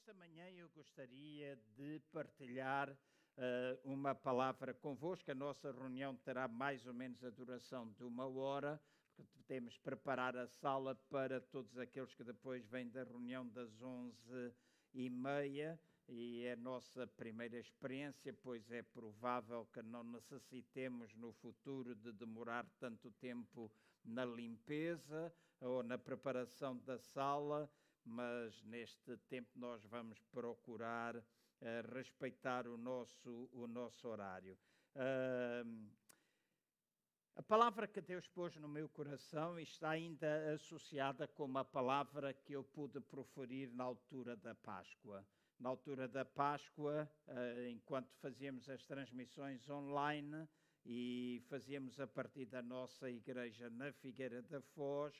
Esta manhã eu gostaria de partilhar uh, uma palavra convosco. A nossa reunião terá mais ou menos a duração de uma hora, porque temos preparar a sala para todos aqueles que depois vêm da reunião das onze e meia. E é a nossa primeira experiência, pois é provável que não necessitemos no futuro de demorar tanto tempo na limpeza ou na preparação da sala mas neste tempo nós vamos procurar uh, respeitar o nosso, o nosso horário. Uh, a palavra que Deus pôs no meu coração está ainda associada com uma palavra que eu pude proferir na altura da Páscoa. Na altura da Páscoa, uh, enquanto fazíamos as transmissões online e fazíamos a partir da nossa igreja na Figueira da Foz,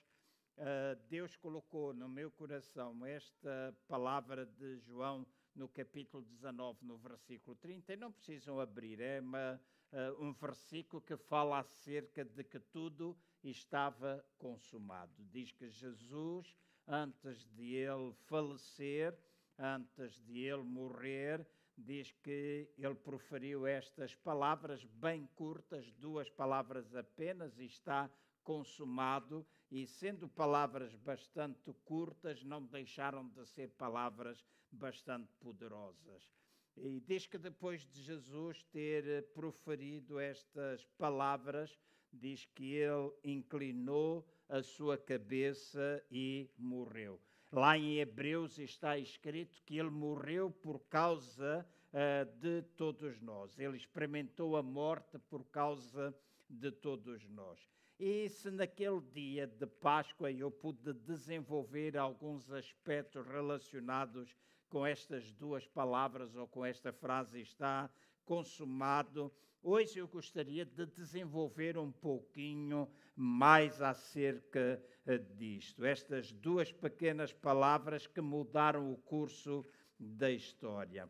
Uh, Deus colocou no meu coração esta palavra de João no capítulo 19, no versículo 30, e não precisam abrir, é uma, uh, um versículo que fala acerca de que tudo estava consumado. Diz que Jesus, antes de ele falecer, antes de ele morrer, diz que ele proferiu estas palavras bem curtas, duas palavras apenas, e está consumado, e sendo palavras bastante curtas, não deixaram de ser palavras bastante poderosas. E diz que depois de Jesus ter proferido estas palavras, diz que ele inclinou a sua cabeça e morreu. Lá em Hebreus está escrito que ele morreu por causa uh, de todos nós. Ele experimentou a morte por causa de todos nós. E se naquele dia de Páscoa eu pude desenvolver alguns aspectos relacionados com estas duas palavras ou com esta frase está consumado, hoje eu gostaria de desenvolver um pouquinho mais acerca eh, disto. Estas duas pequenas palavras que mudaram o curso da história.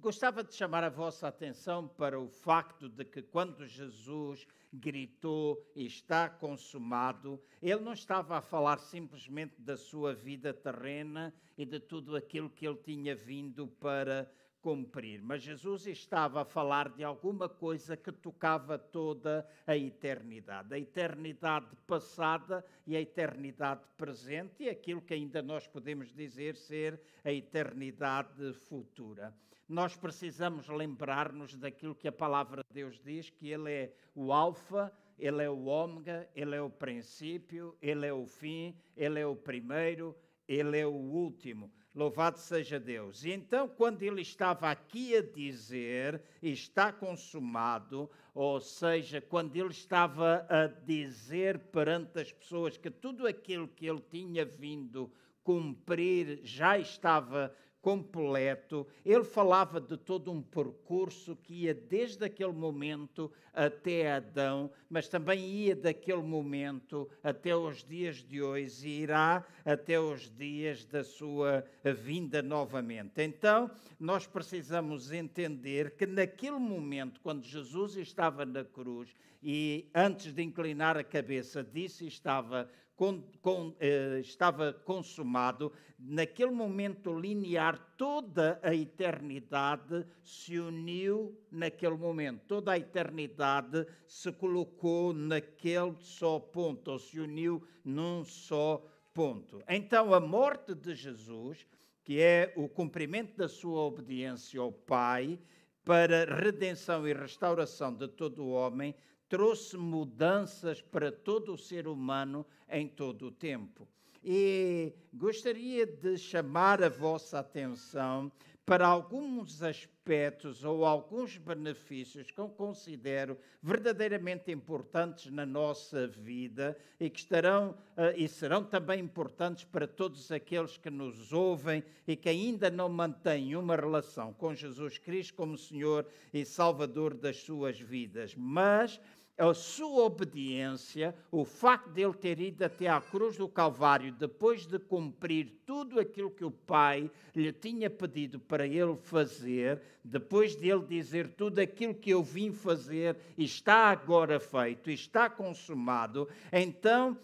Gostava de chamar a vossa atenção para o facto de que quando Jesus gritou está consumado, ele não estava a falar simplesmente da sua vida terrena e de tudo aquilo que ele tinha vindo para cumprir, mas Jesus estava a falar de alguma coisa que tocava toda a eternidade, a eternidade passada e a eternidade presente e aquilo que ainda nós podemos dizer ser a eternidade futura nós precisamos lembrar-nos daquilo que a palavra de Deus diz, que Ele é o Alfa, Ele é o Ômega, Ele é o princípio, Ele é o fim, Ele é o primeiro, Ele é o último. Louvado seja Deus. E então, quando ele estava aqui a dizer, está consumado, ou seja, quando ele estava a dizer perante as pessoas que tudo aquilo que ele tinha vindo cumprir já estava completo, ele falava de todo um percurso que ia desde aquele momento até Adão, mas também ia daquele momento até os dias de hoje e irá até os dias da sua vinda novamente. Então, nós precisamos entender que naquele momento, quando Jesus estava na cruz e antes de inclinar a cabeça, disse estava com, com, eh, estava consumado, naquele momento linear, toda a eternidade se uniu naquele momento. Toda a eternidade se colocou naquele só ponto, ou se uniu num só ponto. Então, a morte de Jesus, que é o cumprimento da sua obediência ao Pai, para redenção e restauração de todo o homem, trouxe mudanças para todo o ser humano em todo o tempo. E gostaria de chamar a vossa atenção para alguns aspectos ou alguns benefícios que eu considero verdadeiramente importantes na nossa vida e que estarão uh, e serão também importantes para todos aqueles que nos ouvem e que ainda não mantêm uma relação com Jesus Cristo como Senhor e Salvador das suas vidas. Mas a sua obediência, o facto de ele ter ido até à cruz do Calvário, depois de cumprir tudo aquilo que o Pai lhe tinha pedido para ele fazer, depois de ele dizer tudo aquilo que eu vim fazer está agora feito, está consumado, então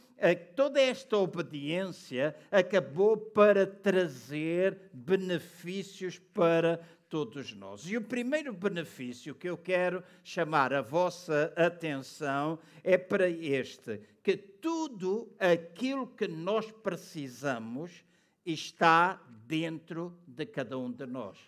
toda esta obediência acabou para trazer benefícios para todos nós. E o primeiro benefício que eu quero chamar a vossa atenção é para este: que tudo aquilo que nós precisamos está dentro de cada um de nós.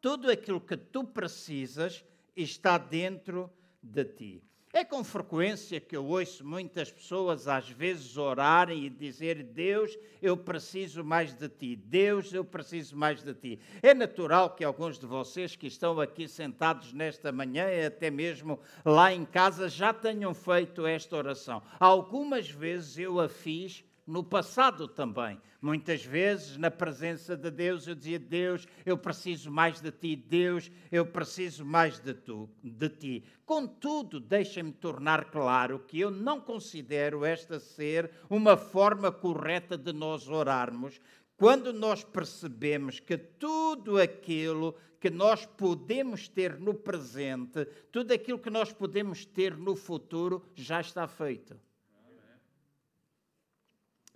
Tudo aquilo que tu precisas está dentro de ti. É com frequência que eu ouço muitas pessoas às vezes orarem e dizer: Deus, eu preciso mais de ti. Deus, eu preciso mais de ti. É natural que alguns de vocês que estão aqui sentados nesta manhã e até mesmo lá em casa já tenham feito esta oração. Algumas vezes eu a fiz no passado também. Muitas vezes, na presença de Deus, eu dizia: Deus, eu preciso mais de ti, Deus, eu preciso mais de, tu, de ti. Contudo, deixem-me tornar claro que eu não considero esta ser uma forma correta de nós orarmos. Quando nós percebemos que tudo aquilo que nós podemos ter no presente, tudo aquilo que nós podemos ter no futuro, já está feito.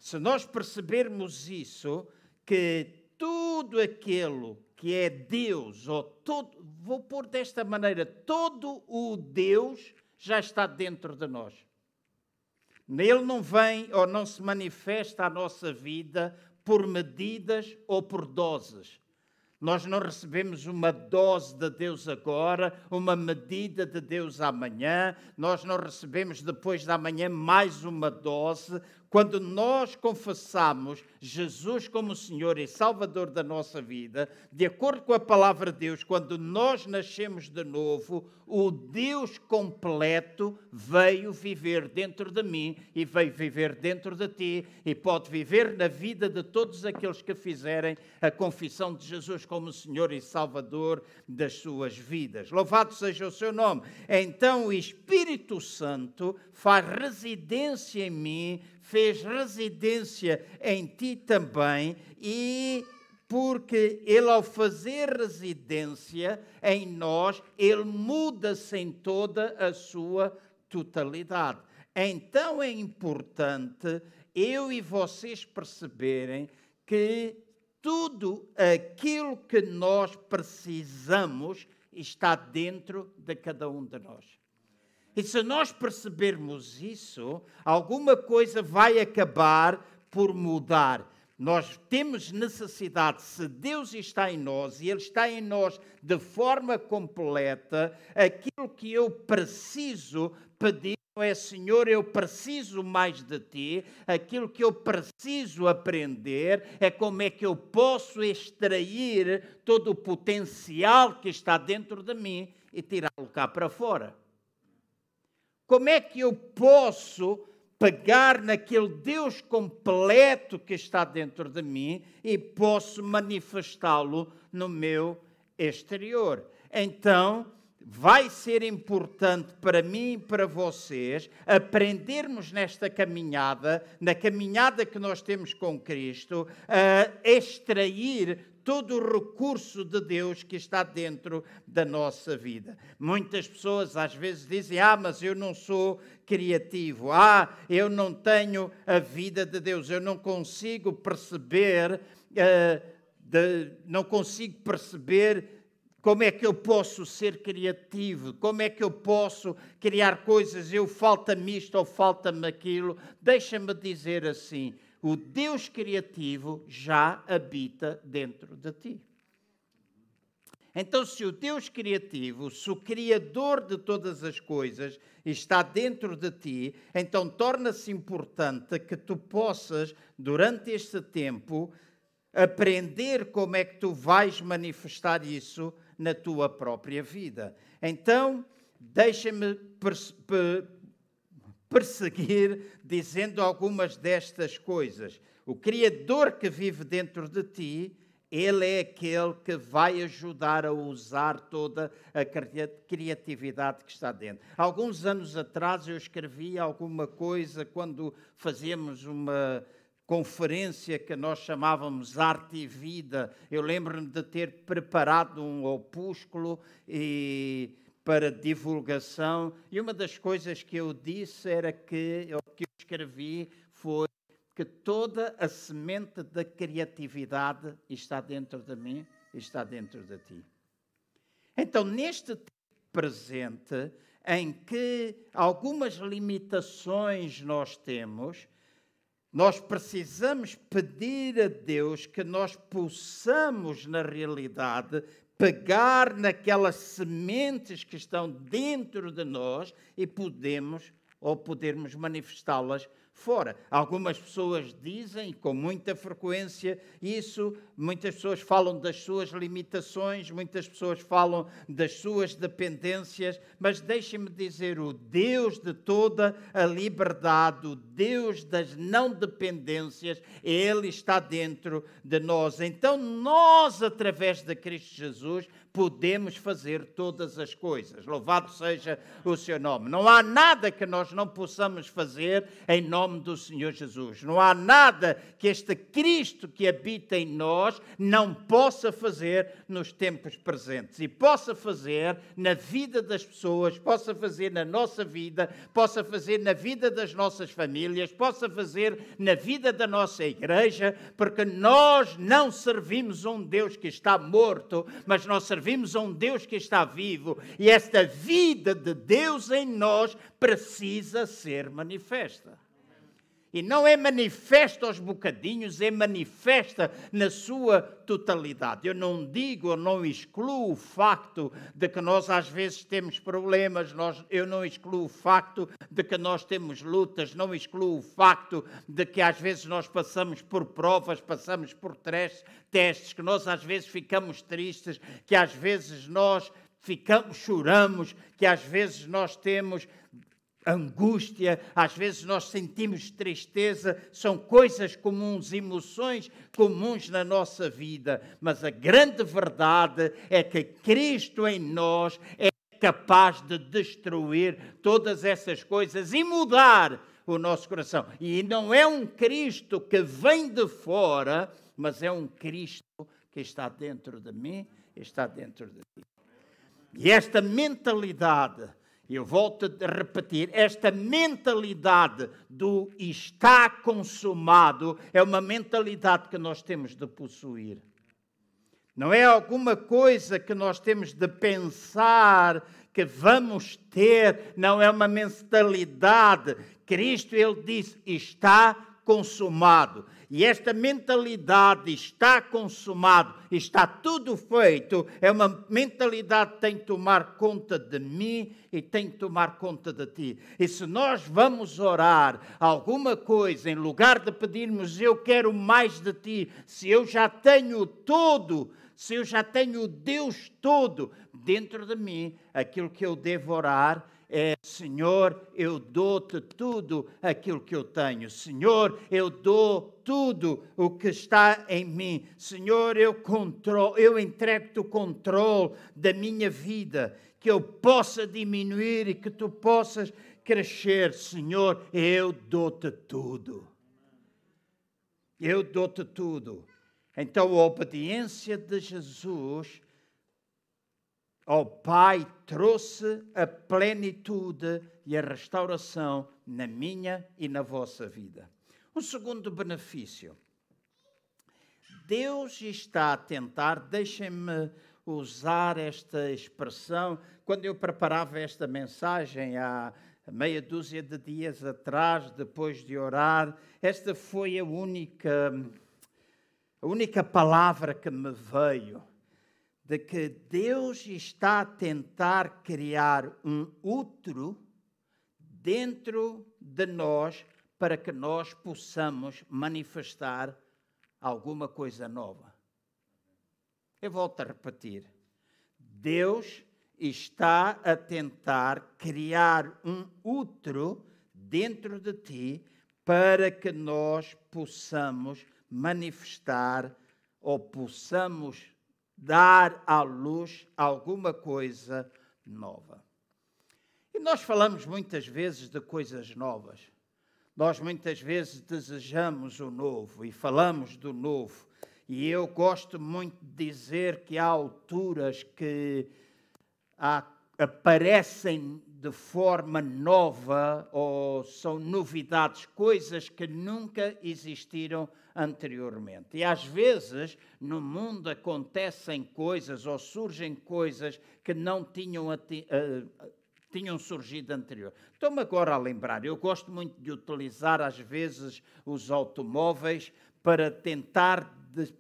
Se nós percebermos isso, que tudo aquilo que é Deus, ou todo, vou pôr desta maneira, todo o Deus já está dentro de nós. Nele não vem ou não se manifesta a nossa vida por medidas ou por doses. Nós não recebemos uma dose de Deus agora, uma medida de Deus amanhã, nós não recebemos depois da manhã mais uma dose. Quando nós confessamos Jesus como Senhor e Salvador da nossa vida, de acordo com a palavra de Deus, quando nós nascemos de novo, o Deus completo veio viver dentro de mim e veio viver dentro de ti e pode viver na vida de todos aqueles que fizerem a confissão de Jesus como Senhor e Salvador das suas vidas. Louvado seja o seu nome. Então o Espírito Santo faz residência em mim fez residência em ti também e porque ele, ao fazer residência em nós, ele muda-se em toda a sua totalidade. Então é importante eu e vocês perceberem que tudo aquilo que nós precisamos está dentro de cada um de nós. E se nós percebermos isso, alguma coisa vai acabar por mudar. Nós temos necessidade, se Deus está em nós e Ele está em nós de forma completa, aquilo que eu preciso pedir é Senhor, eu preciso mais de ti, aquilo que eu preciso aprender é como é que eu posso extrair todo o potencial que está dentro de mim e tirá-lo cá para fora. Como é que eu posso pegar naquele Deus completo que está dentro de mim e posso manifestá-lo no meu exterior? Então, vai ser importante para mim e para vocês aprendermos nesta caminhada, na caminhada que nós temos com Cristo, a extrair todo o recurso de Deus que está dentro da nossa vida. Muitas pessoas às vezes dizem: Ah, mas eu não sou criativo, ah, eu não tenho a vida de Deus, eu não consigo perceber, uh, de, não consigo perceber. Como é que eu posso ser criativo? Como é que eu posso criar coisas? Eu falta-me isto ou falta-me aquilo? Deixa-me dizer assim: o Deus criativo já habita dentro de ti. Então, se o Deus criativo, se o Criador de todas as coisas está dentro de ti, então torna-se importante que tu possas, durante este tempo, aprender como é que tu vais manifestar isso na tua própria vida. Então, deixa-me perseguir dizendo algumas destas coisas. O Criador que vive dentro de ti Ele é aquele que vai ajudar a usar toda a criatividade que está dentro. Alguns anos atrás eu escrevi alguma coisa quando fazíamos uma conferência que nós chamávamos Arte e Vida. Eu lembro-me de ter preparado um opúsculo e para divulgação e uma das coisas que eu disse era que o que eu escrevi foi que toda a semente da criatividade está dentro de mim está dentro de ti. Então, neste presente, em que algumas limitações nós temos, nós precisamos pedir a Deus que nós possamos, na realidade, pegar naquelas sementes que estão dentro de nós e podemos ou podermos manifestá-las fora. Algumas pessoas dizem com muita frequência isso, muitas pessoas falam das suas limitações, muitas pessoas falam das suas dependências, mas deixem-me dizer: o Deus de toda a liberdade, o Deus das não dependências, Ele está dentro de nós. Então, nós, através de Cristo Jesus, podemos fazer todas as coisas. Louvado seja o seu nome. Não há nada que nós não possamos fazer em nome do Senhor Jesus. Não há nada que este Cristo que habita em nós não possa fazer nos tempos presentes e possa fazer na vida das pessoas, possa fazer na nossa vida, possa fazer na vida das nossas famílias, possa fazer na vida da nossa igreja, porque nós não servimos um Deus que está morto, mas nós servimos servimos a um Deus que está vivo e esta vida de Deus em nós precisa ser manifesta. E não é manifesta aos bocadinhos, é manifesta na sua totalidade. Eu não digo, eu não excluo o facto de que nós às vezes temos problemas, nós, eu não excluo o facto de que nós temos lutas, não excluo o facto de que às vezes nós passamos por provas, passamos por testes, que nós às vezes ficamos tristes, que às vezes nós ficamos, choramos, que às vezes nós temos angústia, às vezes nós sentimos tristeza, são coisas comuns, emoções comuns na nossa vida, mas a grande verdade é que Cristo em nós é capaz de destruir todas essas coisas e mudar o nosso coração. E não é um Cristo que vem de fora, mas é um Cristo que está dentro de mim, está dentro de ti. E esta mentalidade eu volto a repetir, esta mentalidade do está consumado é uma mentalidade que nós temos de possuir. Não é alguma coisa que nós temos de pensar que vamos ter, não é uma mentalidade. Cristo, ele disse, está consumado. E esta mentalidade está consumado, está tudo feito, é uma mentalidade que tem que tomar conta de mim e tem que tomar conta de ti. E se nós vamos orar alguma coisa, em lugar de pedirmos eu quero mais de ti, se eu já tenho todo, se eu já tenho Deus todo dentro de mim, aquilo que eu devo orar é: Senhor, eu dou-te tudo aquilo que eu tenho. Senhor, eu dou tudo o que está em mim. Senhor, eu eu entrego-te o controle da minha vida, que eu possa diminuir e que tu possas crescer. Senhor, eu dou-te tudo. Eu dou-te tudo. Então, a obediência de Jesus ao Pai trouxe a plenitude e a restauração na minha e na vossa vida. Um segundo benefício. Deus está a tentar, deixem-me usar esta expressão. Quando eu preparava esta mensagem há meia dúzia de dias atrás, depois de orar, esta foi a única, a única palavra que me veio de que Deus está a tentar criar um útero dentro de nós para que nós possamos manifestar alguma coisa nova. Eu volto a repetir. Deus está a tentar criar um útero dentro de ti para que nós possamos manifestar ou possamos dar à luz alguma coisa nova. E nós falamos muitas vezes de coisas novas. Nós muitas vezes desejamos o novo e falamos do novo. E eu gosto muito de dizer que há alturas que há, aparecem de forma nova ou são novidades, coisas que nunca existiram anteriormente. E às vezes no mundo acontecem coisas ou surgem coisas que não tinham, uh, tinham surgido anterior. Estou-me agora a lembrar, eu gosto muito de utilizar às vezes os automóveis para tentar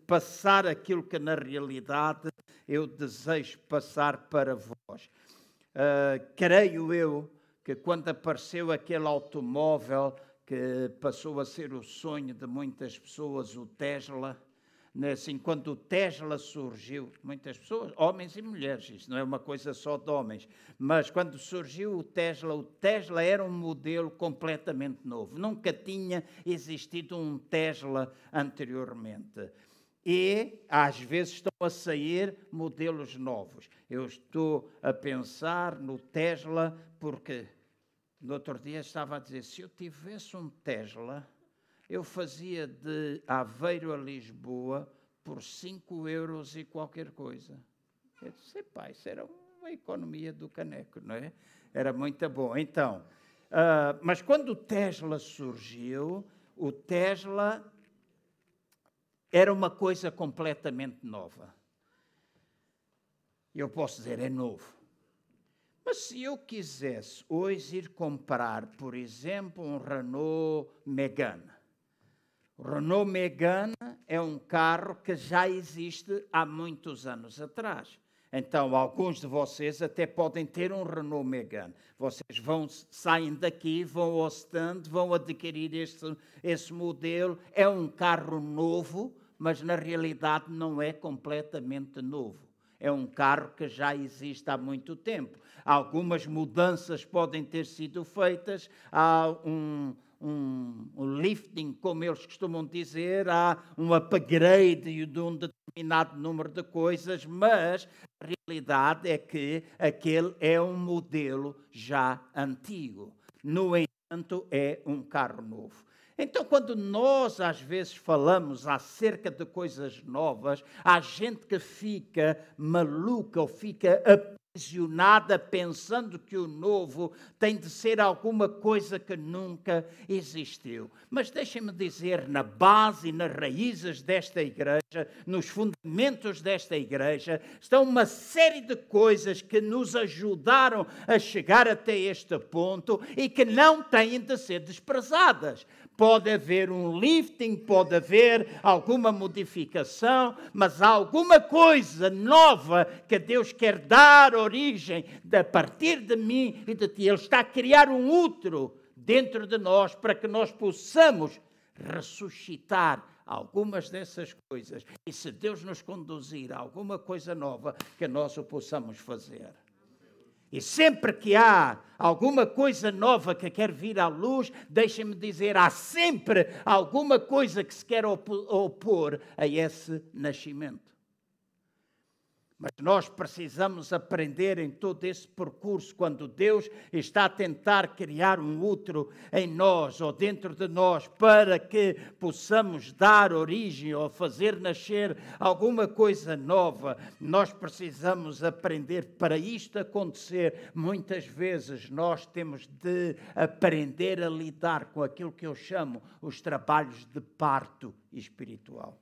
passar aquilo que na realidade eu desejo passar para vós. Uh, creio eu que quando apareceu aquele automóvel que passou a ser o sonho de muitas pessoas, o Tesla, né, assim, quando o Tesla surgiu, muitas pessoas, homens e mulheres, isso não é uma coisa só de homens, mas quando surgiu o Tesla, o Tesla era um modelo completamente novo, nunca tinha existido um Tesla anteriormente. E às vezes estão a sair modelos novos. Eu estou a pensar no Tesla porque no outro dia estava a dizer: se eu tivesse um Tesla, eu fazia de Aveiro a Lisboa por 5 euros e qualquer coisa. Eu disse: pá, isso era uma economia do caneco, não é? Era muito bom. Então, uh, mas quando o Tesla surgiu, o Tesla era uma coisa completamente nova. Eu posso dizer, é novo. Mas se eu quisesse hoje ir comprar, por exemplo, um Renault Megane, o Renault Megane é um carro que já existe há muitos anos atrás. Então, alguns de vocês até podem ter um Renault Megane. Vocês vão, saem daqui, vão ao stand, vão adquirir este, esse modelo. É um carro novo, mas na realidade não é completamente novo. É um carro que já existe há muito tempo. Algumas mudanças podem ter sido feitas, há um, um, um, lifting, como eles costumam dizer, há um upgrade de um determinado número de coisas, mas a realidade é que aquele é um modelo já antigo. No entanto, é um carro novo. Então, quando nós às vezes falamos acerca de coisas novas, há gente que fica maluca ou fica aprisionada pensando que o novo tem de ser alguma coisa que nunca existiu. Mas deixem-me dizer, na base e nas raízes desta igreja, nos fundamentos desta igreja, estão uma série de coisas que nos ajudaram a chegar até este ponto e que não têm de ser desprezadas pode haver um lifting, pode haver alguma modificação, mas há alguma coisa nova que Deus quer dar origem a partir de mim e de ti. Ele está a criar um outro dentro de nós para que nós possamos ressuscitar algumas dessas coisas. E se Deus nos conduzir a alguma coisa nova, que nós o possamos fazer. E sempre que há alguma coisa nova que quer vir à luz, deixem-me dizer, há sempre alguma coisa que se quer opor a esse nascimento. Mas nós precisamos aprender em todo esse percurso, quando Deus está a tentar criar um outro em nós ou dentro de nós, para que possamos dar origem ou fazer nascer alguma coisa nova. Nós precisamos aprender. Para isto acontecer, muitas vezes nós temos de aprender a lidar com aquilo que eu chamo os trabalhos de parto espiritual.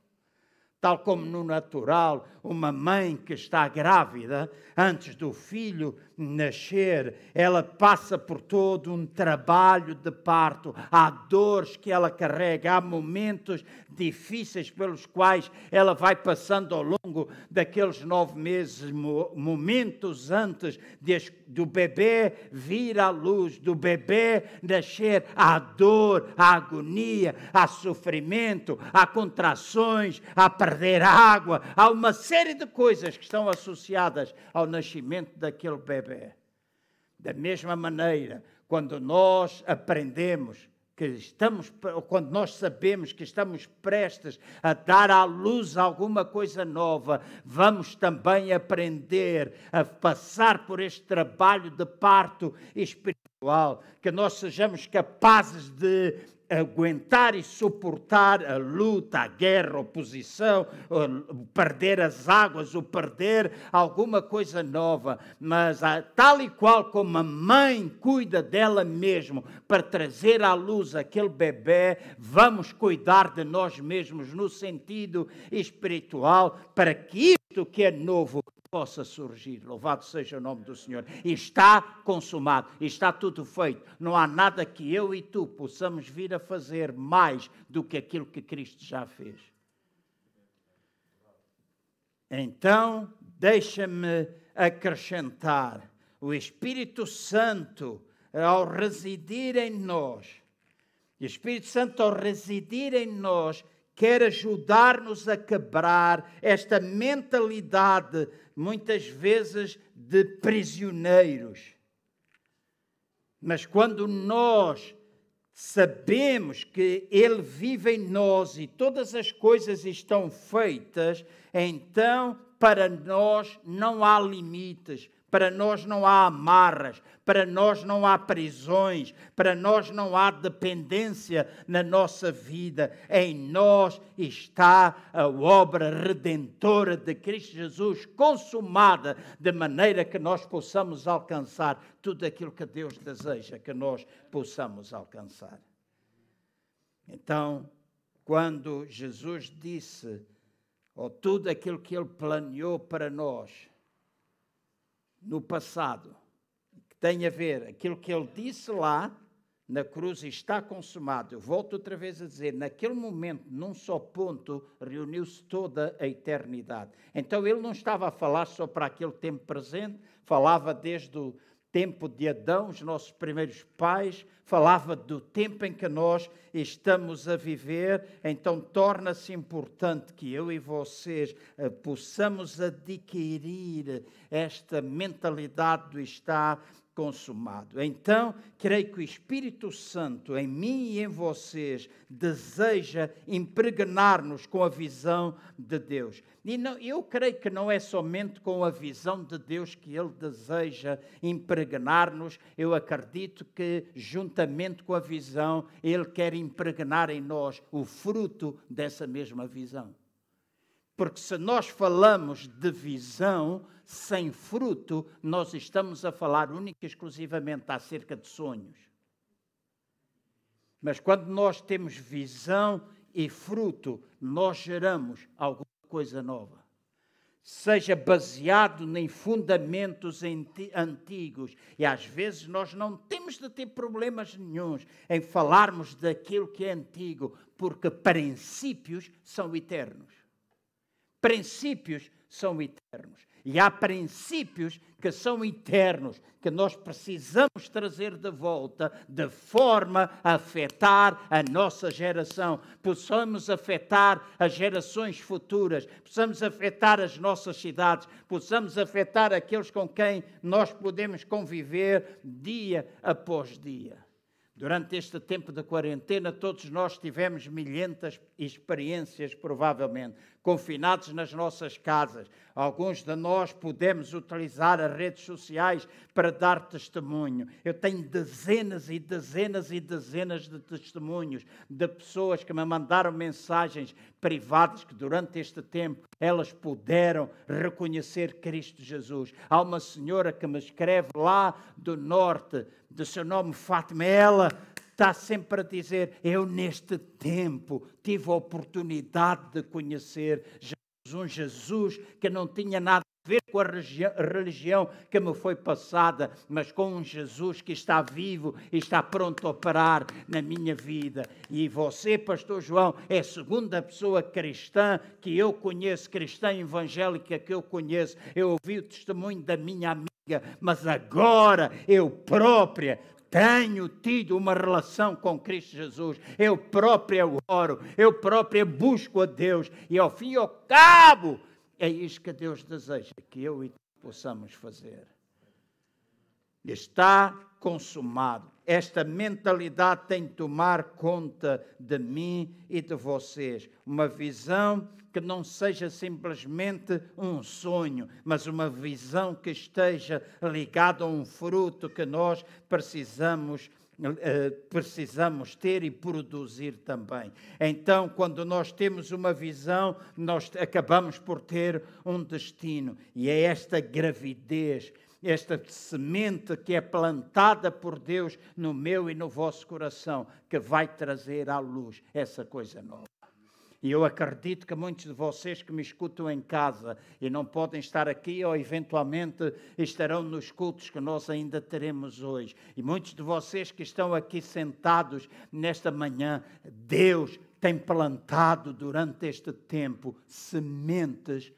Tal como no natural, uma mãe que está grávida, antes do filho nascer, ela passa por todo um trabalho de parto. Há dores que ela carrega, há momentos difíceis pelos quais ela vai passando ao longo daqueles nove meses, momentos antes de, do bebê vir à luz, do bebê nascer. Há dor, há agonia, há sofrimento, há contrações, há perder água, há uma série de coisas que estão associadas ao nascimento daquele bebê. Da mesma maneira, quando nós aprendemos que estamos, quando nós sabemos que estamos prestes a dar à luz alguma coisa nova, vamos também aprender a passar por este trabalho de parto espiritual, que nós sejamos capazes de aguentar e suportar a luta, a guerra, a oposição, o perder as águas, o perder alguma coisa nova, mas tal e qual como a mãe cuida dela mesma para trazer à luz aquele bebê, vamos cuidar de nós mesmos no sentido espiritual para que isto que é novo possa surgir. Louvado seja o nome do Senhor. Está consumado, está tudo feito. Não há nada que eu e tu possamos vir a fazer mais do que aquilo que Cristo já fez. Então, deixa-me acrescentar: o Espírito Santo, ao residir em nós, o Espírito Santo, ao residir em nós, quer ajudar-nos a quebrar esta mentalidade, muitas vezes, de prisioneiros. Mas quando nós sabemos que Ele vive em nós e todas as coisas estão feitas, então para nós não há limites, para nós não há amarras, para nós não há prisões, para nós não há dependência na nossa vida. Em nós está a obra redentora de Cristo Jesus consumada, de maneira que nós possamos alcançar tudo aquilo que Deus deseja que nós possamos alcançar. Então, quando Jesus disse, ou tudo aquilo que Ele planeou para nós, no passado, que tem a ver aquilo que ele disse lá na cruz está consumado. Eu volto outra vez a dizer, naquele momento, num só ponto, reuniu-se toda a eternidade. Então ele não estava a falar só para aquele tempo presente, falava desde o tempo de Adão, os nossos primeiros pais, falava do tempo em que nós estamos a viver, então torna-se importante que eu e vocês eh, possamos adquirir esta mentalidade do estar consumado. Então, creio que o Espírito Santo em mim e em vocês deseja impregnar-nos com a visão de Deus. E não, eu creio que não é somente com a visão de Deus que Ele deseja impregnar-nos, eu acredito que, juntamente com a visão, Ele quer impregnar em nós o fruto dessa mesma visão. Porque se nós falamos de visão sem fruto, nós estamos a falar única e exclusivamente acerca de sonhos. Mas quando nós temos visão e fruto, nós geramos alguma coisa nova. Seja baseado em fundamentos antigos. E às vezes nós não temos de ter problemas nenhums em falarmos daquilo que é antigo, porque princípios são eternos princípios são eternos. E há princípios que são eternos, que nós precisamos trazer de volta, de forma a afetar a nossa geração, possamos afetar as gerações futuras, possamos afetar as nossas cidades, possamos afetar aqueles com quem nós podemos conviver dia após dia. Durante este tempo de quarentena, todos nós tivemos milhentas experiências, provavelmente, confinados nas nossas casas. Alguns de nós pudemos utilizar as redes sociais para dar testemunho. Eu tenho dezenas e dezenas e dezenas de testemunhos de pessoas que me mandaram mensagens privadas que, durante este tempo, elas puderam reconhecer Cristo Jesus. Há uma senhora que me escreve lá do norte de seu nome Fátima, ela está sempre a dizer: Eu, neste tempo, tive a oportunidade de conhecer Jesus, um Jesus que não tinha nada a ver com a religião que me foi passada, mas com um Jesus que está vivo e está pronto a operar na minha vida. E você, Pastor João, é a segunda pessoa cristã que eu conheço, cristã evangélica que eu conheço. Eu ouvi o testemunho da minha amiga mas agora eu própria tenho tido uma relação com Cristo Jesus. Eu própria oro, eu própria busco a Deus e ao fim e ao cabo é isso que Deus deseja que eu e tu possamos fazer. Está consumado. Esta mentalidade tem de tomar conta de mim e de vocês. Uma visão que não seja simplesmente um sonho, mas uma visão que esteja ligada a um fruto que nós precisamos eh, precisamos ter e produzir também. Então, quando nós temos uma visão, nós acabamos por ter um destino. E é esta gravidez, esta semente que é plantada por Deus no meu e no vosso coração, que vai trazer à luz essa coisa nova. E eu acredito que muitos de vocês que me escutam em casa e não podem estar aqui ou eventualmente estarão nos cultos que nós ainda teremos hoje. E muitos de vocês que estão aqui sentados nesta manhã, Deus tem plantado durante este tempo sementes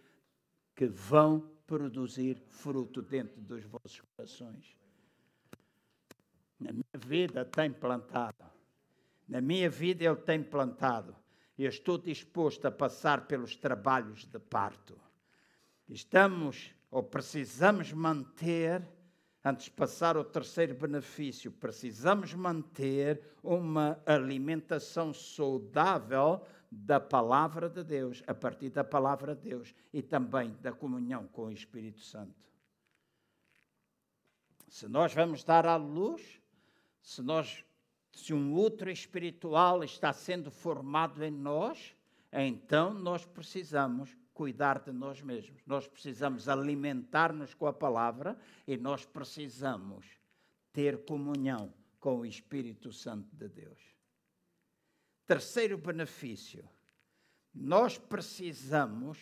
que vão produzir fruto dentro dos vossos corações. Na minha vida tem plantado. Na minha vida ele tem plantado eu estou disposto a passar pelos trabalhos de parto. Estamos ou precisamos manter, antes de passar ao terceiro benefício, precisamos manter uma alimentação saudável da palavra de Deus, a partir da palavra de Deus e também da comunhão com o Espírito Santo. Se nós vamos dar à luz, se nós se um outro espiritual está sendo formado em nós, então nós precisamos cuidar de nós mesmos. Nós precisamos alimentar-nos com a palavra e nós precisamos ter comunhão com o Espírito Santo de Deus. Terceiro benefício, nós precisamos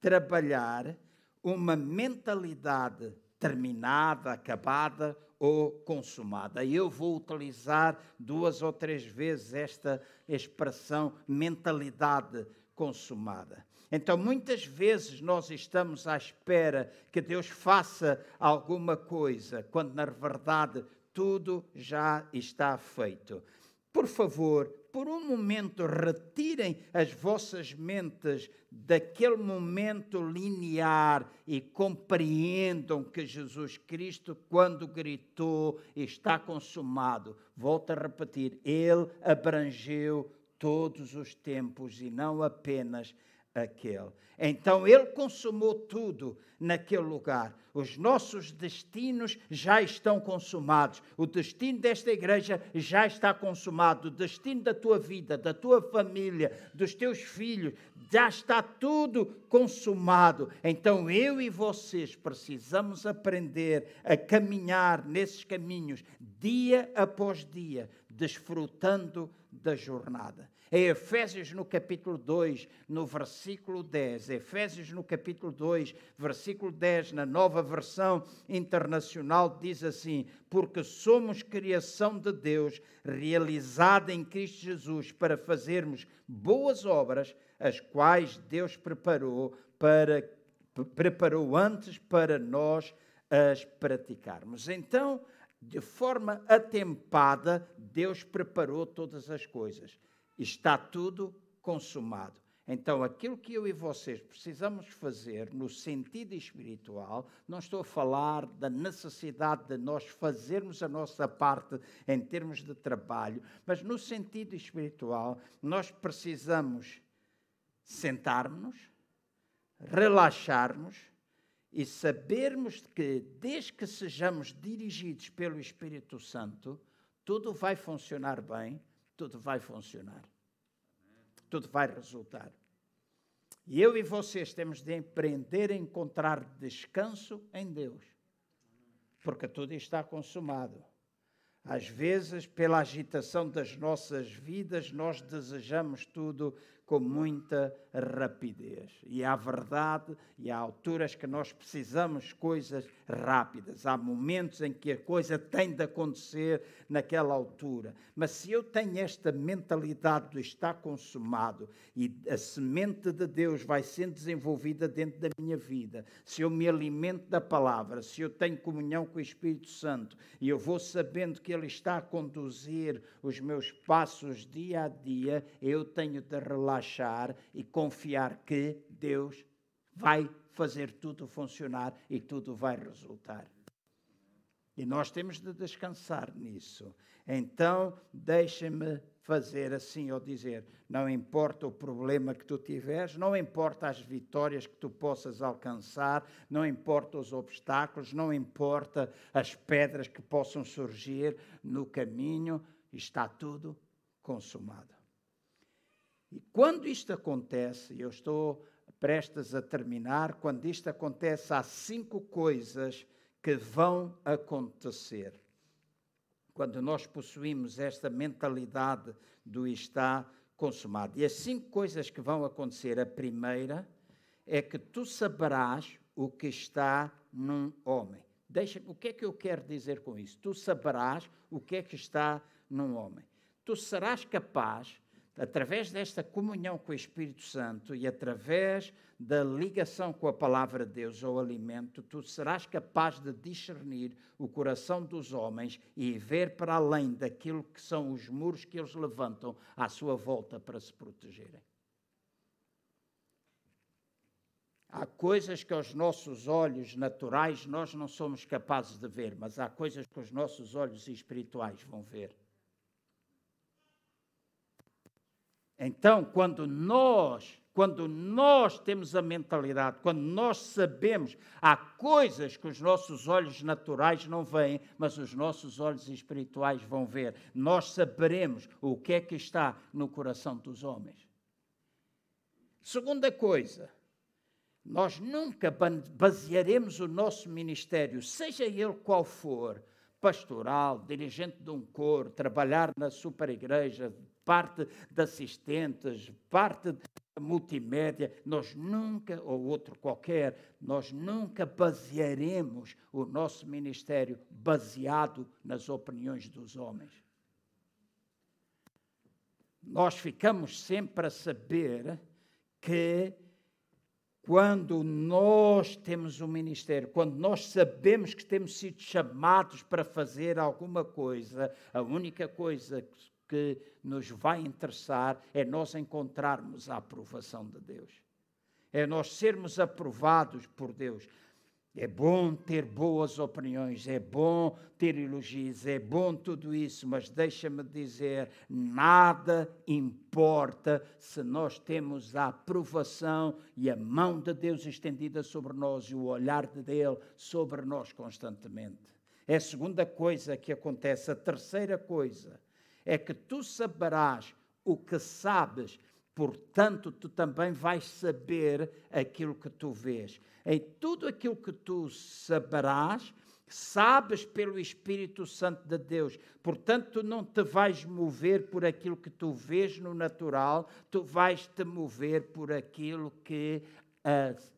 trabalhar uma mentalidade terminada, acabada ou consumada. Eu vou utilizar duas ou três vezes esta expressão mentalidade consumada. Então, muitas vezes nós estamos à espera que Deus faça alguma coisa, quando na verdade tudo já está feito. Por favor, por um momento, retirem as vossas mentes daquele momento linear e compreendam que Jesus Cristo, quando gritou, está consumado. Volto a repetir, ele abrangeu todos os tempos e não apenas aquele. Então ele consumou tudo naquele lugar. Os nossos destinos já estão consumados. O destino desta igreja já está consumado. O destino da tua vida, da tua família, dos teus filhos, já está tudo consumado. Então eu e vocês precisamos aprender a caminhar nesses caminhos dia após dia, desfrutando da jornada. Em Efésios no capítulo 2, no versículo 10, Efésios no capítulo 2, versículo 10, na nova versão internacional, diz assim: Porque somos criação de Deus, realizada em Cristo Jesus, para fazermos boas obras, as quais Deus preparou para preparou antes para nós as praticarmos. Então, de forma atempada, Deus preparou todas as coisas está tudo consumado. Então, aquilo que eu e vocês precisamos fazer no sentido espiritual, não estou a falar da necessidade de nós fazermos a nossa parte em termos de trabalho, mas no sentido espiritual, nós precisamos sentarmos, relaxarmos e sabermos que, desde que sejamos dirigidos pelo Espírito Santo, tudo vai funcionar bem tudo vai funcionar. Tudo vai resultar. E eu e vocês temos de aprender a encontrar descanso em Deus, porque tudo está consumado. Às vezes, pela agitação das nossas vidas, nós desejamos tudo com muita rapidez. E há verdade, e há alturas que nós precisamos coisas rápidas. Há momentos em que a coisa tem de acontecer naquela altura. Mas se eu tenho esta mentalidade de estar consumado e a semente de Deus vai sendo desenvolvida dentro da minha vida, se eu me alimento da palavra, se eu tenho comunhão com o Espírito Santo e eu vou sabendo que Ele está a conduzir os meus passos dia a dia, eu tenho de relaxar relaxar e confiar que Deus vai fazer tudo funcionar e tudo vai resultar. E nós temos de descansar nisso. Então, deixa-me fazer assim ou dizer: não importa o problema que tu tiveres, não importa as vitórias que tu possas alcançar, não importa os obstáculos, não importa as pedras que possam surgir no caminho, está tudo consumado. E quando isto acontece, eu estou prestes a terminar, quando isto acontece, há cinco coisas que vão acontecer. Quando nós possuímos esta mentalidade do está consumado. E as cinco coisas que vão acontecer, a primeira é que tu saberás o que está num homem. Deixa, o que é que eu quero dizer com isso? Tu saberás o que é que está num homem. Tu serás capaz através desta comunhão com o Espírito Santo e através da ligação com a palavra de Deus ou alimento, tu serás capaz de discernir o coração dos homens e ver para além daquilo que são os muros que eles levantam à sua volta para se protegerem. Há coisas que aos nossos olhos naturais nós não somos capazes de ver, mas há coisas que os nossos olhos espirituais vão ver. Então, quando nós, quando nós temos a mentalidade, quando nós sabemos, há coisas que os nossos olhos naturais não veem, mas os nossos olhos espirituais vão ver. Nós saberemos o que é que está no coração dos homens. Segunda coisa, nós nunca basearemos o nosso ministério, seja ele qual for, pastoral, dirigente de um coro, trabalhar na superigreja, parte de assistentes, parte de multimédia, nós nunca, ou outro qualquer, nós nunca basearemos o nosso ministério baseado nas opiniões dos homens. Nós ficamos sempre a saber que quando nós temos um ministério, quando nós sabemos que temos sido chamados para fazer alguma coisa, a única coisa que nos vai interessar é nós encontrarmos a aprovação de Deus. É nós sermos aprovados por Deus. É bom ter boas opiniões, é bom ter elogios, é bom tudo isso, mas deixa-me dizer: nada importa se nós temos a aprovação e a mão de Deus estendida sobre nós e o olhar de Deus sobre nós constantemente. É a segunda coisa que acontece. A terceira coisa é que tu saberás o que sabes, portanto, tu também vais saber aquilo que tu vês. Em tudo aquilo que tu saberás, sabes pelo Espírito Santo de Deus. Portanto, tu não te vais mover por aquilo que tu vês no natural, tu vais te mover por aquilo que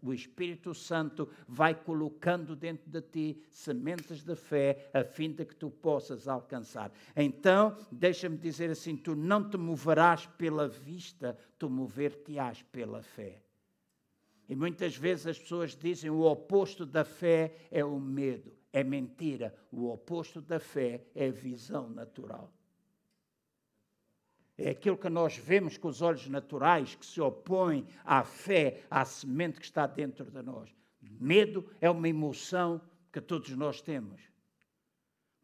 o Espírito Santo vai colocando dentro de ti sementes de fé a fim de que tu possas alcançar. Então, deixa-me dizer assim: tu não te moverás pela vista, tu mover-te-ás pela fé. E muitas vezes as pessoas dizem o oposto da fé é o medo. É mentira. O oposto da fé é visão natural. É aquilo que nós vemos com os olhos naturais que se opõe à fé, à semente que está dentro de nós. Medo é uma emoção que todos nós temos.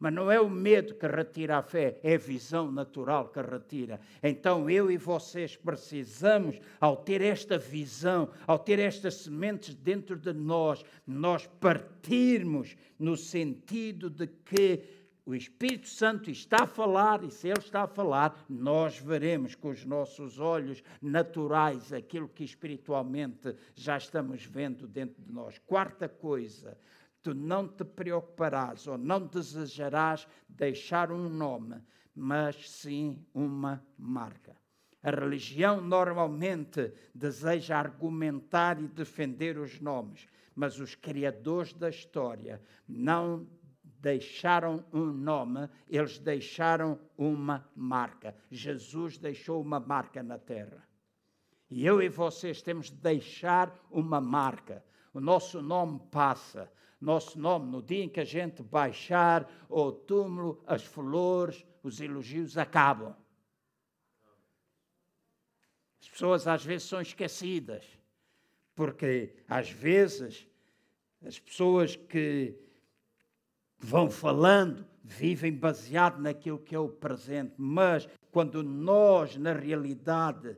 Mas não é o medo que retira a fé, é a visão natural que retira. Então eu e vocês precisamos, ao ter esta visão, ao ter estas sementes dentro de nós, nós partirmos no sentido de que o Espírito Santo está a falar, e se Ele está a falar, nós veremos com os nossos olhos naturais aquilo que espiritualmente já estamos vendo dentro de nós. Quarta coisa, tu não te preocuparás ou não desejarás deixar um nome, mas sim uma marca. A religião normalmente deseja argumentar e defender os nomes, mas os criadores da história não deixaram um nome, eles deixaram uma marca. Jesus deixou uma marca na terra. E eu e vocês temos de deixar uma marca. O nosso nome passa. Nosso nome, no dia em que a gente baixar o túmulo, as flores, os elogios acabam. As pessoas às vezes são esquecidas, porque às vezes as pessoas que vão falando, vivem baseado naquilo que é o presente, mas quando nós, na realidade,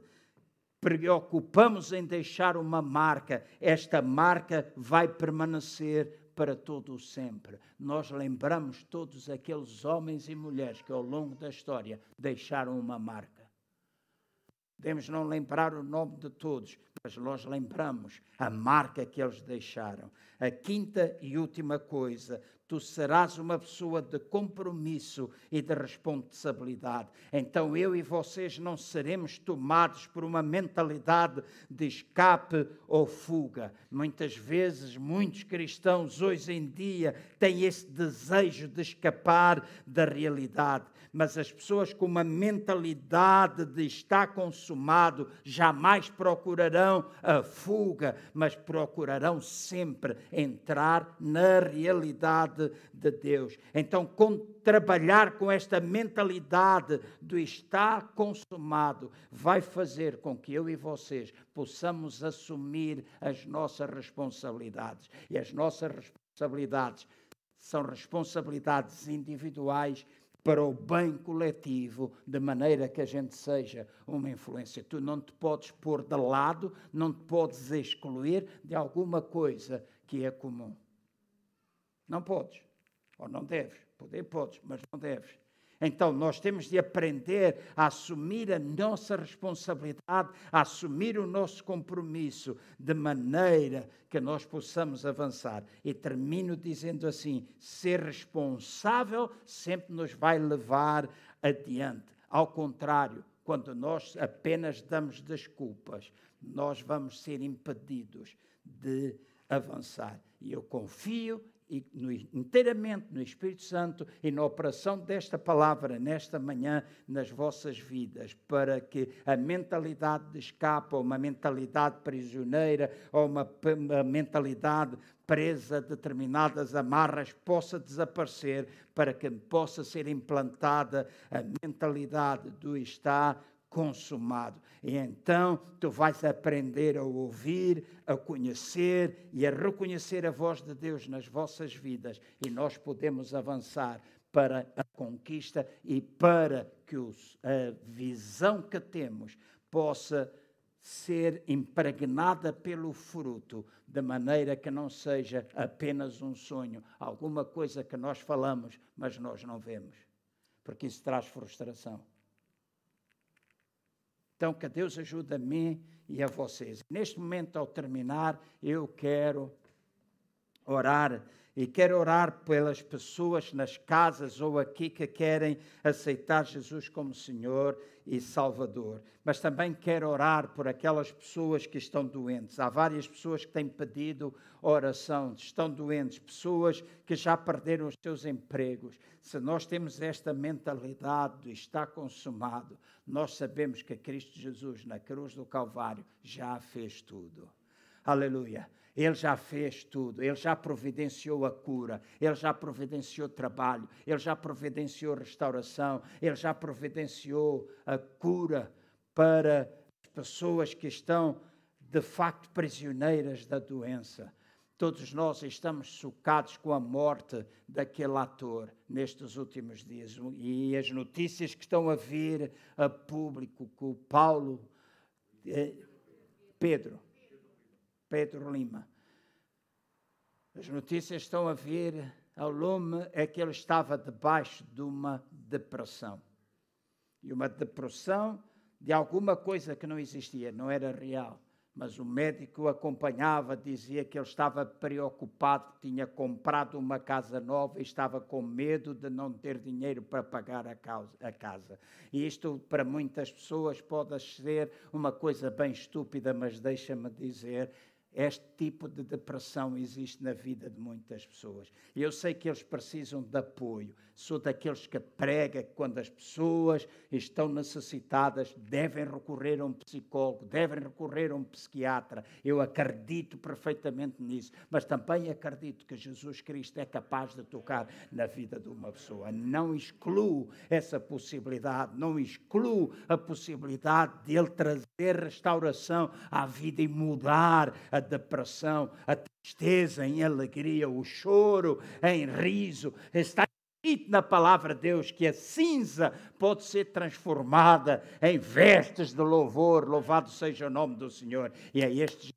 preocupamos em deixar uma marca, esta marca vai permanecer para todo o sempre. Nós lembramos todos aqueles homens e mulheres que ao longo da história deixaram uma marca. Podemos não lembrar o nome de todos, mas nós lembramos a marca que eles deixaram. A quinta e última coisa, tu serás uma pessoa de compromisso e de responsabilidade. Então eu e vocês não seremos tomados por uma mentalidade de escape ou fuga. Muitas vezes, muitos cristãos hoje em dia têm esse desejo de escapar da realidade mas as pessoas com uma mentalidade de está consumado jamais procurarão a fuga, mas procurarão sempre entrar na realidade de Deus. Então, trabalhar com esta mentalidade do está consumado vai fazer com que eu e vocês possamos assumir as nossas responsabilidades. E as nossas responsabilidades são responsabilidades individuais para o bem coletivo, de maneira que a gente seja uma influência. Tu não te podes pôr de lado, não te podes excluir de alguma coisa que é comum. Não podes, ou não deves. Poder podes, mas não deves. Então, nós temos de aprender a assumir a nossa responsabilidade, a assumir o nosso compromisso, de maneira que nós possamos avançar. E termino dizendo assim: ser responsável sempre nos vai levar adiante. Ao contrário, quando nós apenas damos desculpas, nós vamos ser impedidos de avançar. E eu confio e no, inteiramente no Espírito Santo e na operação desta palavra nesta manhã nas vossas vidas, para que a mentalidade de escape, ou uma mentalidade prisioneira, ou uma, uma mentalidade presa a determinadas amarras possa desaparecer, para que possa ser implantada a mentalidade do está consumado. E então tu vais aprender a ouvir, a conhecer e a reconhecer a voz de Deus nas vossas vidas, e nós podemos avançar para a conquista e para que os, a visão que temos possa ser impregnada pelo fruto, de maneira que não seja apenas um sonho, alguma coisa que nós falamos, mas nós não vemos, porque isso traz frustração. Então, que Deus ajude a mim e a vocês. Neste momento, ao terminar, eu quero orar e quero orar pelas pessoas nas casas ou aqui que querem aceitar Jesus como Senhor e Salvador. Mas também quero orar por aquelas pessoas que estão doentes. Há várias pessoas que têm pedido oração, estão doentes, pessoas que já perderam os seus empregos. Se nós temos esta mentalidade de está consumado, nós sabemos que Cristo Jesus, na cruz do Calvário, já fez tudo. Aleluia. Ele já fez tudo, ele já providenciou a cura, ele já providenciou trabalho, ele já providenciou restauração, ele já providenciou a cura para as pessoas que estão de facto prisioneiras da doença. Todos nós estamos chocados com a morte daquele ator nestes últimos dias. E as notícias que estão a vir a público com o Paulo eh, Pedro Pedro Lima. As notícias estão a vir ao lume é que ele estava debaixo de uma depressão. E uma depressão de alguma coisa que não existia, não era real. Mas o médico o acompanhava, dizia que ele estava preocupado, tinha comprado uma casa nova e estava com medo de não ter dinheiro para pagar a casa. E isto, para muitas pessoas, pode ser uma coisa bem estúpida, mas deixa-me dizer este tipo de depressão existe na vida de muitas pessoas. Eu sei que eles precisam de apoio. Sou daqueles que prega que quando as pessoas estão necessitadas devem recorrer a um psicólogo, devem recorrer a um psiquiatra. Eu acredito perfeitamente nisso, mas também acredito que Jesus Cristo é capaz de tocar na vida de uma pessoa. Não excluo essa possibilidade, não excluo a possibilidade de ele trazer restauração à vida e mudar a depressão, a tristeza em alegria, o choro em riso. Está escrito na palavra de Deus que a cinza pode ser transformada em vestes de louvor. Louvado seja o nome do Senhor. E é este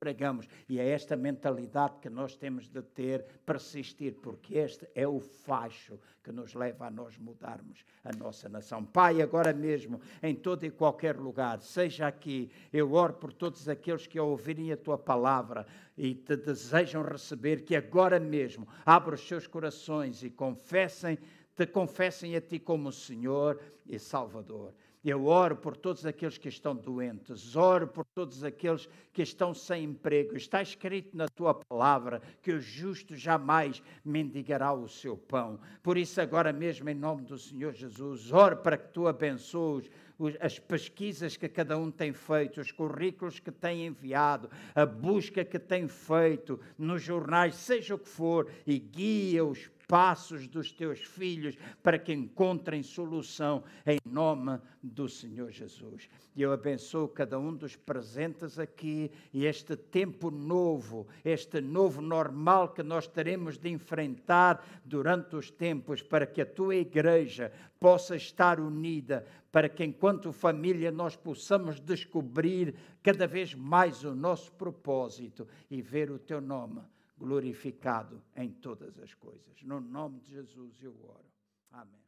pregamos. E é esta mentalidade que nós temos de ter, persistir, porque este é o facho que nos leva a nós mudarmos a nossa nação. Pai, agora mesmo, em todo e qualquer lugar, seja aqui, eu oro por todos aqueles que ouvirem a tua palavra e te desejam receber, que agora mesmo abra os seus corações e confessem, te confessem a ti como Senhor e Salvador. Eu oro por todos aqueles que estão doentes, oro por todos aqueles que estão sem emprego. Está escrito na tua palavra que o justo jamais mendigará o seu pão. Por isso, agora mesmo, em nome do Senhor Jesus, oro para que tu abençoes as pesquisas que cada um tem feito, os currículos que tem enviado, a busca que tem feito nos jornais, seja o que for, e guia-os passos dos teus filhos para que encontrem solução em nome do Senhor Jesus. Eu abençoo cada um dos presentes aqui e este tempo novo, este novo normal que nós teremos de enfrentar durante os tempos para que a tua igreja possa estar unida, para que enquanto família nós possamos descobrir cada vez mais o nosso propósito e ver o teu nome glorificado em todas as coisas. No nome de Jesus eu oro. Amém.